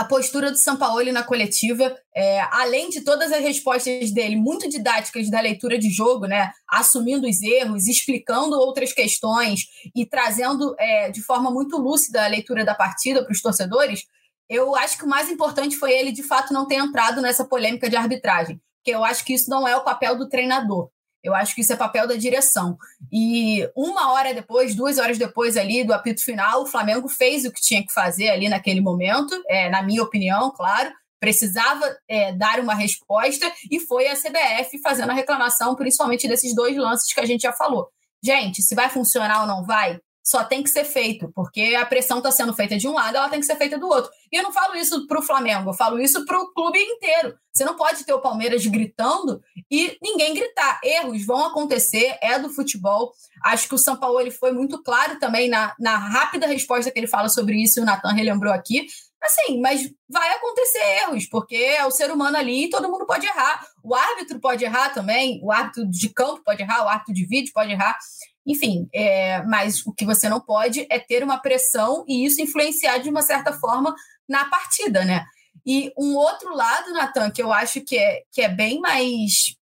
a postura do Sampaoli na coletiva, é, além de todas as respostas dele, muito didáticas da leitura de jogo, né, assumindo os erros, explicando outras questões e trazendo é, de forma muito lúcida a leitura da partida para os torcedores, eu acho que o mais importante foi ele, de fato, não ter entrado nessa polêmica de arbitragem, porque eu acho que isso não é o papel do treinador. Eu acho que isso é papel da direção. E uma hora depois, duas horas depois ali do apito final, o Flamengo fez o que tinha que fazer ali naquele momento, é, na minha opinião, claro. Precisava é, dar uma resposta e foi a CBF fazendo a reclamação, principalmente desses dois lances que a gente já falou. Gente, se vai funcionar ou não vai, só tem que ser feito, porque a pressão está sendo feita de um lado, ela tem que ser feita do outro. E eu não falo isso para o Flamengo, eu falo isso para o clube inteiro. Você não pode ter o Palmeiras gritando e ninguém gritar. Erros vão acontecer, é do futebol. Acho que o São Paulo ele foi muito claro também na, na rápida resposta que ele fala sobre isso, e o Natan relembrou aqui. Assim, mas vai acontecer erros, porque é o ser humano ali e todo mundo pode errar. O árbitro pode errar também, o árbitro de campo pode errar, o árbitro de vídeo pode errar. Enfim, é, mas o que você não pode é ter uma pressão e isso influenciar de uma certa forma na partida, né? E um outro lado, Natan, que eu acho que é, que é bem mais,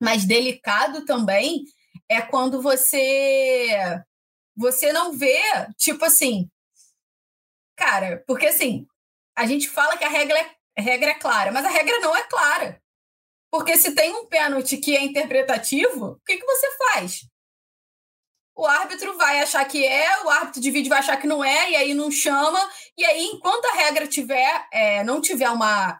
mais delicado também, é quando você você não vê, tipo assim, cara, porque assim, a gente fala que a regra é, a regra é clara, mas a regra não é clara. Porque se tem um pênalti que é interpretativo, o que, que você faz? O árbitro vai achar que é, o árbitro de vídeo vai achar que não é, e aí não chama. E aí, enquanto a regra tiver, é, não tiver uma,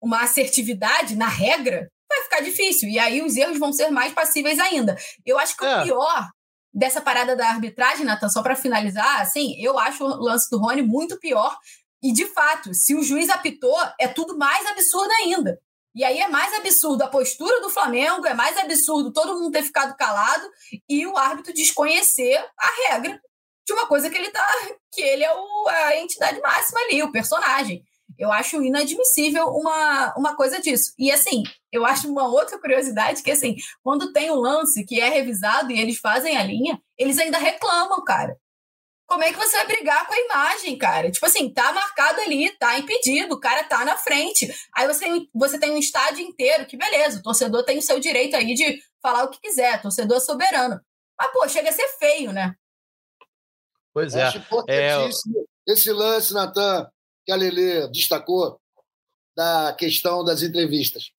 uma assertividade na regra, vai ficar difícil. E aí os erros vão ser mais passíveis ainda. Eu acho que é. o pior dessa parada da arbitragem, Nathan, só para finalizar, assim, eu acho o lance do Rony muito pior. E, de fato, se o juiz apitou, é tudo mais absurdo ainda. E aí é mais absurdo a postura do Flamengo, é mais absurdo todo mundo ter ficado calado e o árbitro desconhecer a regra de uma coisa que ele tá. que ele é o, a entidade máxima ali, o personagem. Eu acho inadmissível uma, uma coisa disso. E assim, eu acho uma outra curiosidade que assim, quando tem um lance que é revisado e eles fazem a linha, eles ainda reclamam, cara como é que você vai brigar com a imagem, cara? Tipo assim, tá marcado ali, tá impedido, o cara tá na frente. Aí você, você tem um estádio inteiro, que beleza, o torcedor tem o seu direito aí de falar o que quiser, torcedor soberano. Mas, pô, chega a ser feio, né? Pois é. Acho importantíssimo é... esse lance, Natan, que a Lelê destacou, da questão das entrevistas.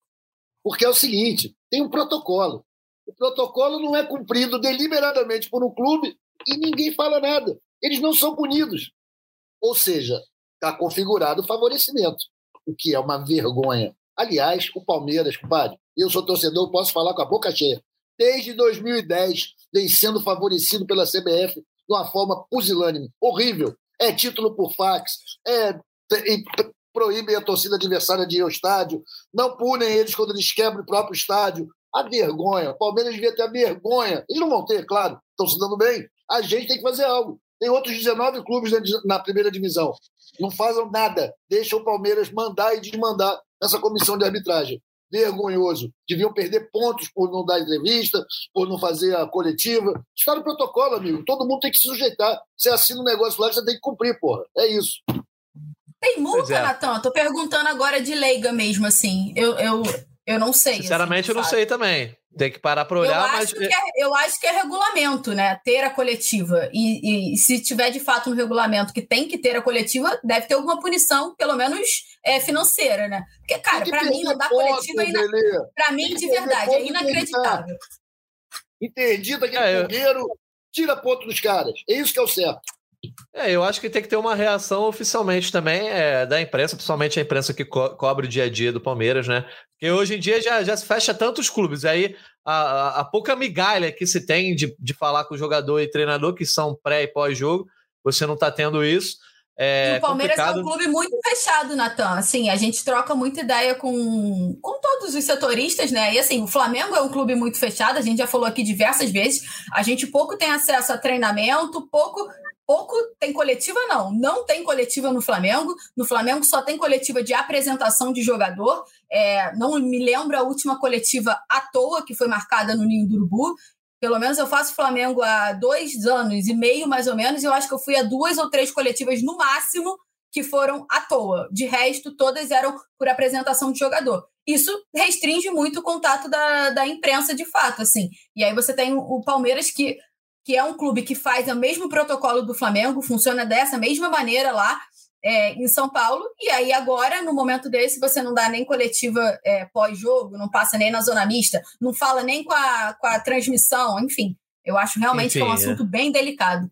Porque é o seguinte, tem um protocolo. O protocolo não é cumprido deliberadamente por um clube e ninguém fala nada eles não são punidos. Ou seja, está configurado o favorecimento, o que é uma vergonha. Aliás, o Palmeiras, compadre, eu sou torcedor, posso falar com a boca cheia. Desde 2010, vem sendo favorecido pela CBF de uma forma pusilânime, horrível. É título por fax, é, proíbem a torcida adversária de ir ao estádio, não punem eles quando eles quebram o próprio estádio. A vergonha. O Palmeiras devia ter a vergonha. Eles não vão ter, claro, estão se dando bem. A gente tem que fazer algo. Tem outros 19 clubes na primeira divisão. Não fazem nada. Deixam o Palmeiras mandar e desmandar nessa comissão de arbitragem. Vergonhoso. Deviam perder pontos por não dar entrevista, por não fazer a coletiva. Está no protocolo, amigo. Todo mundo tem que se sujeitar. Você assina um negócio lá, você tem que cumprir, porra. É isso. Tem multa, é. Natan? Tô perguntando agora de leiga mesmo, assim. Eu, eu, eu não sei. Sinceramente, assim, eu não sei também. Tem que parar para olhar, eu mas. Acho é, eu acho que é regulamento, né? Ter a coletiva. E, e, se tiver de fato no regulamento que tem que ter a coletiva, deve ter alguma punição, pelo menos é, financeira, né? Porque, cara, para mim, não dá coletiva. É ina... Para mim, de verdade, é inacreditável. Interdita aquele é, eu... tira ponto dos caras. É isso que é o certo. É, eu acho que tem que ter uma reação oficialmente também é, da imprensa, principalmente a imprensa que co cobre o dia a dia do Palmeiras, né? Porque hoje em dia já, já se fecha tantos clubes, aí a, a, a pouca migalha que se tem de, de falar com o jogador e treinador, que são pré e pós-jogo, você não está tendo isso. É o Palmeiras complicado. é um clube muito fechado, Natan. Assim, a gente troca muita ideia com, com todos os setoristas, né? E assim, o Flamengo é um clube muito fechado, a gente já falou aqui diversas vezes. A gente pouco tem acesso a treinamento, pouco pouco tem coletiva, não. Não tem coletiva no Flamengo. No Flamengo só tem coletiva de apresentação de jogador. É, não me lembro a última coletiva à toa que foi marcada no Ninho do Urubu. Pelo menos eu faço Flamengo há dois anos e meio, mais ou menos, eu acho que eu fui a duas ou três coletivas no máximo que foram à toa. De resto, todas eram por apresentação de jogador. Isso restringe muito o contato da, da imprensa, de fato, assim. E aí você tem o Palmeiras que que é um clube que faz o mesmo protocolo do Flamengo, funciona dessa mesma maneira lá é, em São Paulo. E aí, agora, no momento desse, você não dá nem coletiva é, pós-jogo, não passa nem na zona mista, não fala nem com a, com a transmissão, enfim. Eu acho realmente enfim, que é um assunto é. bem delicado.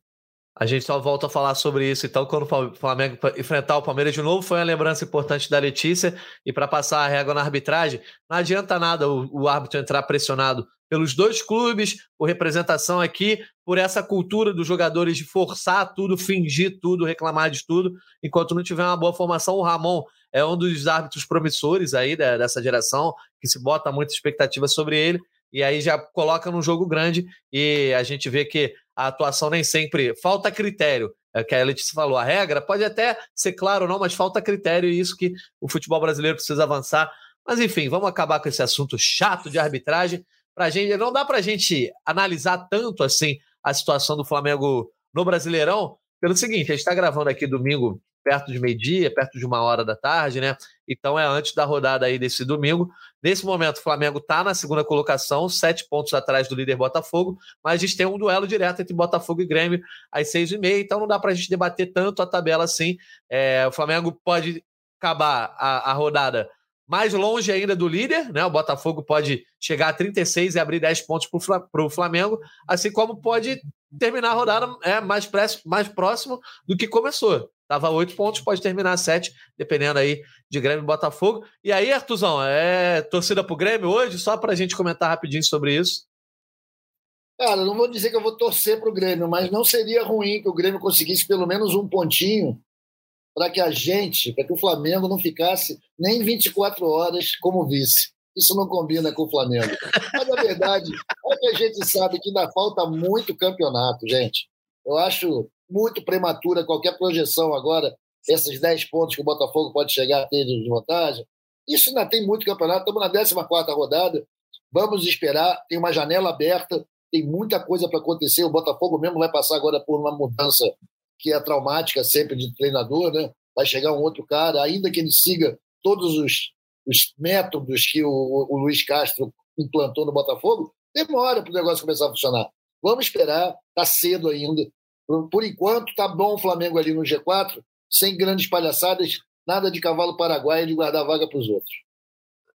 A gente só volta a falar sobre isso. Então, quando o Flamengo enfrentar o Palmeiras de novo, foi uma lembrança importante da Letícia. E para passar a régua na arbitragem, não adianta nada o, o árbitro entrar pressionado pelos dois clubes, por representação aqui, por essa cultura dos jogadores de forçar tudo, fingir tudo, reclamar de tudo, enquanto não tiver uma boa formação. O Ramon é um dos árbitros promissores aí dessa geração, que se bota muita expectativa sobre ele, e aí já coloca num jogo grande, e a gente vê que a atuação nem sempre falta critério. É que a Letícia falou, a regra pode até ser claro ou não, mas falta critério, e isso que o futebol brasileiro precisa avançar. Mas enfim, vamos acabar com esse assunto chato de arbitragem pra gente. Não dá pra gente analisar tanto assim a situação do Flamengo no Brasileirão, pelo seguinte: a gente está gravando aqui domingo perto de meio-dia, perto de uma hora da tarde, né? Então é antes da rodada aí desse domingo. Nesse momento, o Flamengo está na segunda colocação, sete pontos atrás do líder Botafogo, mas a gente tem um duelo direto entre Botafogo e Grêmio às seis e meia, então não dá para a gente debater tanto a tabela assim. É, o Flamengo pode acabar a, a rodada mais longe ainda do líder, né? O Botafogo pode chegar a 36 e abrir 10 pontos para o Flamengo, assim como pode terminar a rodada é, mais, mais próximo do que começou. Tava oito pontos, pode terminar sete, dependendo aí de Grêmio e Botafogo. E aí, Artuzão, é torcida pro Grêmio hoje? Só para a gente comentar rapidinho sobre isso. Cara, não vou dizer que eu vou torcer pro Grêmio, mas não seria ruim que o Grêmio conseguisse pelo menos um pontinho para que a gente, para que o Flamengo não ficasse nem 24 horas como vice. Isso não combina com o Flamengo. Mas a verdade é que a gente sabe que ainda falta muito campeonato, gente. Eu acho muito prematura qualquer projeção agora, esses 10 pontos que o Botafogo pode chegar a ter de vantagem. Isso ainda tem muito campeonato. Estamos na 14 rodada. Vamos esperar. Tem uma janela aberta. Tem muita coisa para acontecer. O Botafogo mesmo vai passar agora por uma mudança que é traumática sempre de treinador, né? Vai chegar um outro cara, ainda que ele siga todos os, os métodos que o, o Luiz Castro implantou no Botafogo, demora para o negócio começar a funcionar. Vamos esperar, está cedo ainda. Por, por enquanto, tá bom o Flamengo ali no G4, sem grandes palhaçadas, nada de cavalo paraguaio de guardar vaga para os outros.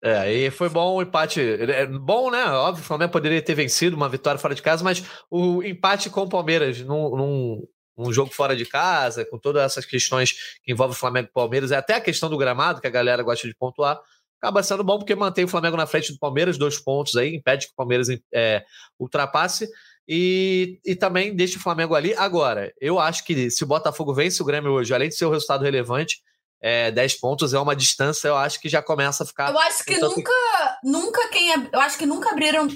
É, e foi bom o empate. É bom, né? Óbvio, o Flamengo poderia ter vencido uma vitória fora de casa, mas o empate com o Palmeiras num, num, um jogo fora de casa, com todas essas questões que envolvem o Flamengo e o Palmeiras, e até a questão do gramado, que a galera gosta de pontuar, acaba sendo bom porque mantém o Flamengo na frente do Palmeiras, dois pontos aí, impede que o Palmeiras é, ultrapasse. E, e também deixa o Flamengo ali. Agora, eu acho que se o Botafogo vence o Grêmio hoje, além de ser um resultado relevante, é, 10 pontos é uma distância, eu acho que já começa a ficar. Eu acho que nunca, nunca quem. Eu acho que nunca abriram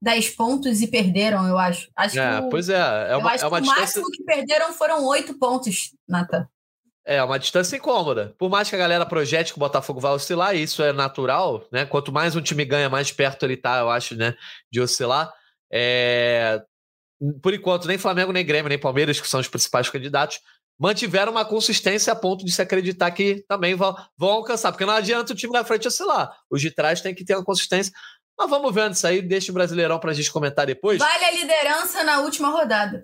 10 pontos e perderam, eu acho. acho é, o, pois é. é uma, acho é uma que distância... o máximo que perderam foram 8 pontos, Nathan. É, uma distância incômoda. Por mais que a galera projete que o Botafogo vai oscilar, isso é natural, né? Quanto mais um time ganha, mais perto ele tá, eu acho, né? De oscilar. É... Por enquanto, nem Flamengo, nem Grêmio, nem Palmeiras, que são os principais candidatos, mantiveram uma consistência a ponto de se acreditar que também vão, vão alcançar. Porque não adianta o time da frente oscilar. Os de trás têm que ter uma consistência. Mas vamos vendo isso aí, deixa o Brasileirão para a gente comentar depois. Vale a liderança na última rodada.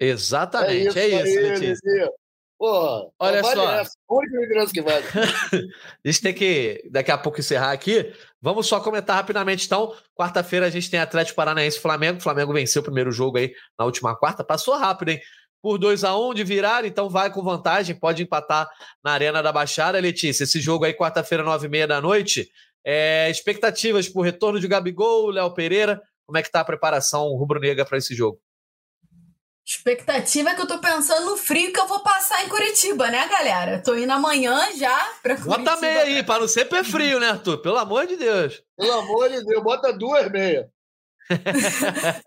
Exatamente, é isso, é isso Letícia. Pô, Olha vale só. Essa. A única liderança que vale. [laughs] a gente tem que, daqui a pouco, encerrar aqui. Vamos só comentar rapidamente, então. Quarta-feira a gente tem Atlético Paranaense e Flamengo. O Flamengo venceu o primeiro jogo aí na última quarta. Passou rápido, hein? Por 2 a 1 um de virar, então vai com vantagem, pode empatar na Arena da Baixada. Letícia, esse jogo aí, quarta-feira, nove e meia da noite. É, expectativas por retorno de Gabigol, Léo Pereira. Como é que está a preparação rubro-negra para esse jogo? Expectativa é que eu tô pensando no frio que eu vou passar em Curitiba, né, galera? Tô indo amanhã já pra Curitiba. Bota meia aí, pra não ser pé frio, né, Arthur? Pelo amor de Deus. Pelo amor de Deus, bota duas meias.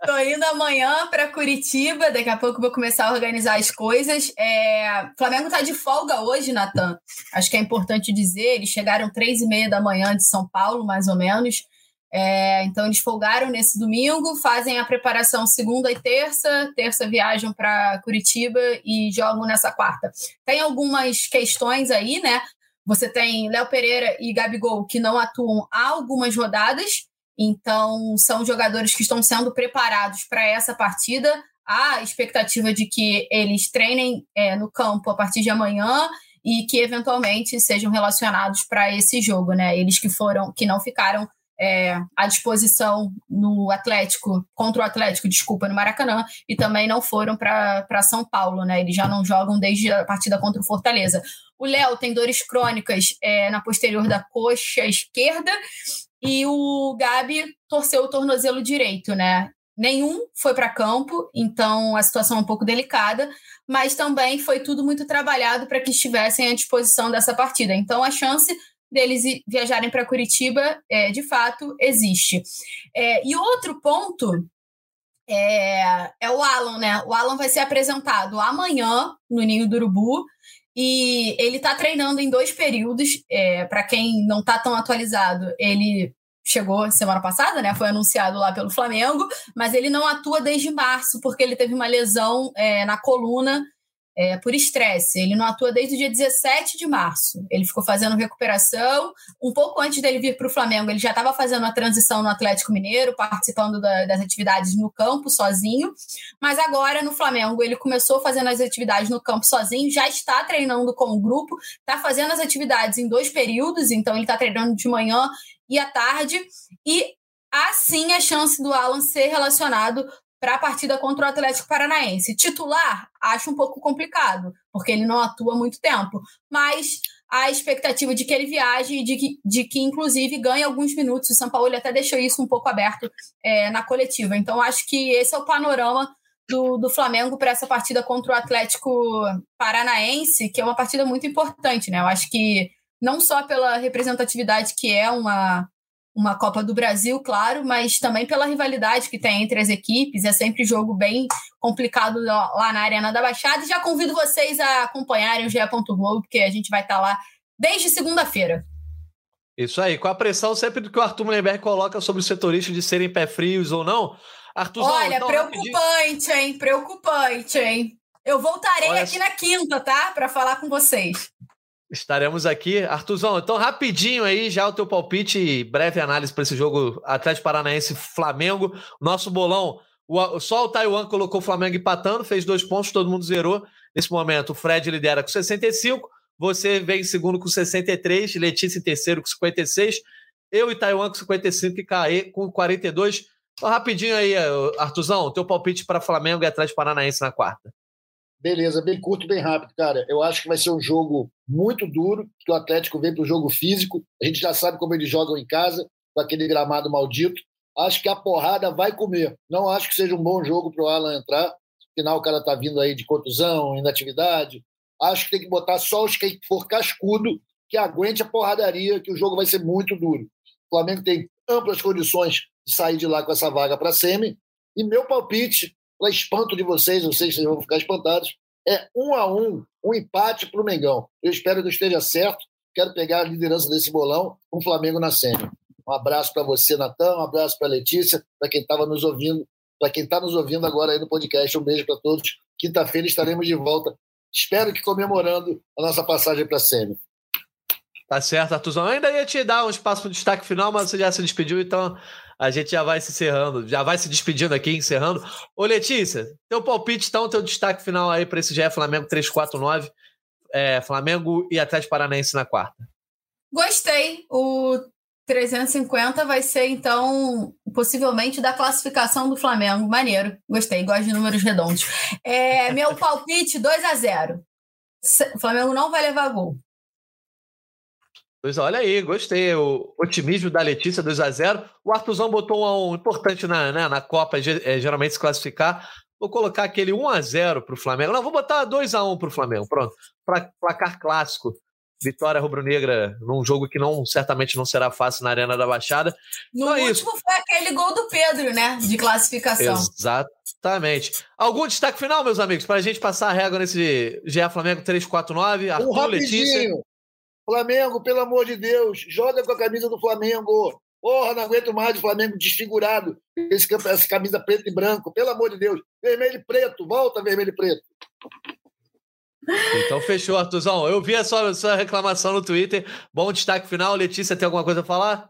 Tô indo amanhã para Curitiba, daqui a pouco vou começar a organizar as coisas. É... Flamengo tá de folga hoje, Natan. Acho que é importante dizer. Eles chegaram três e meia da manhã de São Paulo, mais ou menos. É, então eles folgaram nesse domingo, fazem a preparação segunda e terça, terça viajam para Curitiba e jogam nessa quarta. Tem algumas questões aí, né? Você tem Léo Pereira e Gabigol que não atuam há algumas rodadas, então são jogadores que estão sendo preparados para essa partida. Há expectativa de que eles treinem é, no campo a partir de amanhã e que eventualmente sejam relacionados para esse jogo, né? Eles que foram, que não ficaram é, à disposição no Atlético, contra o Atlético, desculpa, no Maracanã, e também não foram para São Paulo, né? Eles já não jogam desde a partida contra o Fortaleza. O Léo tem dores crônicas é, na posterior da coxa esquerda e o Gabi torceu o tornozelo direito, né? Nenhum foi para campo, então a situação é um pouco delicada, mas também foi tudo muito trabalhado para que estivessem à disposição dessa partida. Então a chance deles viajarem para Curitiba, é, de fato, existe. É, e outro ponto é, é, o Alan, né? O Alan vai ser apresentado amanhã no Ninho do Urubu. E ele está treinando em dois períodos. É, para quem não está tão atualizado, ele chegou semana passada, né? Foi anunciado lá pelo Flamengo, mas ele não atua desde março, porque ele teve uma lesão é, na coluna é, por estresse. Ele não atua desde o dia 17 de março. Ele ficou fazendo recuperação. Um pouco antes dele vir para o Flamengo, ele já estava fazendo a transição no Atlético Mineiro, participando da, das atividades no campo sozinho. Mas agora, no Flamengo, ele começou fazendo as atividades no campo sozinho, já está treinando com o grupo, está fazendo as atividades em dois períodos, então ele está treinando de manhã e à tarde. E assim a chance do Alan ser relacionado para a partida contra o Atlético Paranaense. Titular, acho um pouco complicado, porque ele não atua muito tempo, mas a expectativa de que ele viaje e de que, de que, inclusive, ganhe alguns minutos. O São Paulo até deixou isso um pouco aberto é, na coletiva. Então, acho que esse é o panorama do, do Flamengo para essa partida contra o Atlético Paranaense, que é uma partida muito importante, né? Eu acho que não só pela representatividade que é uma, uma Copa do Brasil, claro, mas também pela rivalidade que tem entre as equipes. É sempre jogo bem complicado lá na Arena da Baixada. E já convido vocês a acompanharem o GE. Globo, porque a gente vai estar lá desde segunda-feira. Isso aí, com a pressão sempre do que o Arthur Mullenberg coloca sobre os setoristas de serem pé frios ou não. Arthur, Olha, então, preocupante, hein? Preocupante, hein? Eu voltarei Olha... aqui na quinta, tá? Para falar com vocês. Estaremos aqui. Artuzão, então rapidinho aí, já o teu palpite e breve análise para esse jogo Atlético Paranaense Flamengo. Nosso bolão, só o Taiwan colocou o Flamengo empatando, fez dois pontos, todo mundo zerou. Nesse momento, o Fred lidera com 65, você vem em segundo com 63, Letícia em terceiro com 56, eu e Taiwan com 55 e Caê com 42. Então, rapidinho aí, Artuzão, teu palpite para Flamengo e Atlético Paranaense na quarta. Beleza, bem curto, bem rápido, cara. Eu acho que vai ser um jogo muito duro, que o Atlético vem para o jogo físico. A gente já sabe como eles jogam em casa, com aquele gramado maldito. Acho que a porrada vai comer. Não acho que seja um bom jogo para o Alan entrar. Afinal, o cara tá vindo aí de contusão, inatividade. Acho que tem que botar só os que for cascudo, que aguente a porradaria, que o jogo vai ser muito duro. O Flamengo tem amplas condições de sair de lá com essa vaga para semi. E meu palpite para espanto de vocês, não sei se vocês vão ficar espantados, é um a um, um empate para o Mengão. Eu espero que eu esteja certo. Quero pegar a liderança desse bolão com o Flamengo na semi. Um abraço para você, Natan, um abraço para Letícia, para quem estava nos ouvindo, para quem está nos ouvindo agora aí no podcast. Um beijo para todos. Quinta-feira estaremos de volta. Espero que comemorando a nossa passagem para a semi. Tá certo, Artuzão. Eu ainda ia te dar um espaço para destaque final, mas você já se despediu, então a gente já vai se encerrando, já vai se despedindo aqui, encerrando. Ô, Letícia, teu palpite, então, teu destaque final aí para esse GE Flamengo 349, é, Flamengo e Atlético Paranaense na quarta. Gostei. O 350 vai ser, então, possivelmente da classificação do Flamengo. Maneiro. Gostei, gosto de números redondos. É, meu palpite, 2 a 0 O Flamengo não vai levar gol. Pois olha aí, gostei. O otimismo da Letícia 2 a 0 O Artuzão botou um importante na, né, na Copa, é, geralmente se classificar. Vou colocar aquele 1 a 0 para o Flamengo. Não, vou botar 2 a 1 para o Flamengo. Pronto. Pra, placar clássico. Vitória rubro-negra num jogo que não certamente não será fácil na Arena da Baixada. No então é último isso. foi aquele gol do Pedro, né? De classificação. Exatamente. Algum destaque final, meus amigos, para a gente passar a régua nesse GE Flamengo 349? Arthur um Letícia. Flamengo, pelo amor de Deus, joga com a camisa do Flamengo. Porra, não aguento mais o Flamengo desfigurado. Esse, essa camisa preto e branco, pelo amor de Deus. Vermelho e preto, volta vermelho e preto. Então fechou, Artuzão. Eu vi a sua, sua reclamação no Twitter. Bom destaque final. Letícia, tem alguma coisa a falar?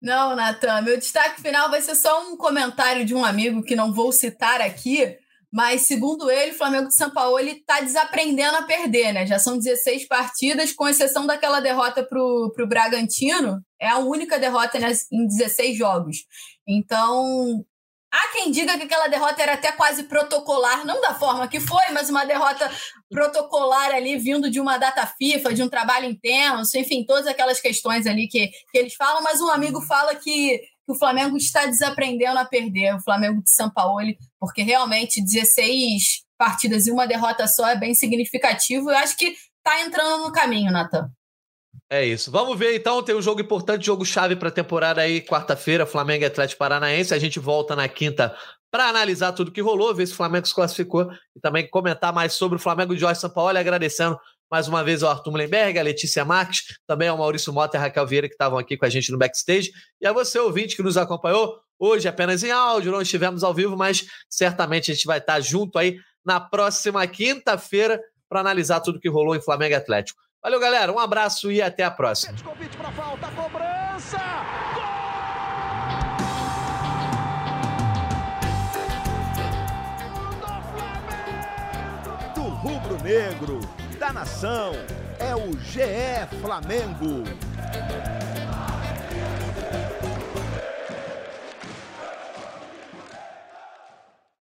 Não, Natan. Meu destaque final vai ser só um comentário de um amigo que não vou citar aqui, mas segundo ele, o Flamengo de São Paulo está desaprendendo a perder, né? Já são 16 partidas, com exceção daquela derrota para o Bragantino, é a única derrota em 16 jogos. Então, Há quem diga que aquela derrota era até quase protocolar, não da forma que foi, mas uma derrota protocolar ali, vindo de uma data FIFA, de um trabalho intenso, enfim, todas aquelas questões ali que, que eles falam. Mas um amigo fala que, o Flamengo está desaprendendo a perder, o Flamengo de São Paulo, porque realmente 16 partidas e uma derrota só é bem significativo. Eu acho que está entrando no caminho, Natan. É isso. Vamos ver então, tem um jogo importante, jogo chave para a temporada aí, quarta-feira, Flamengo e Atlético Paranaense. A gente volta na quinta para analisar tudo que rolou, ver se o Flamengo se classificou e também comentar mais sobre o Flamengo de Jorge Sampaoli, agradecendo mais uma vez ao Arthur Mullenberg, a Letícia Marques, também ao Maurício Mota e a Raquel Vieira que estavam aqui com a gente no backstage, e a você, ouvinte, que nos acompanhou hoje apenas em áudio, não estivemos ao vivo, mas certamente a gente vai estar junto aí na próxima quinta-feira para analisar tudo que rolou em Flamengo Atlético. Valeu, galera. Um abraço e até a próxima. Convite para falta, cobrança. Do rubro-negro, da nação, é o GE Flamengo.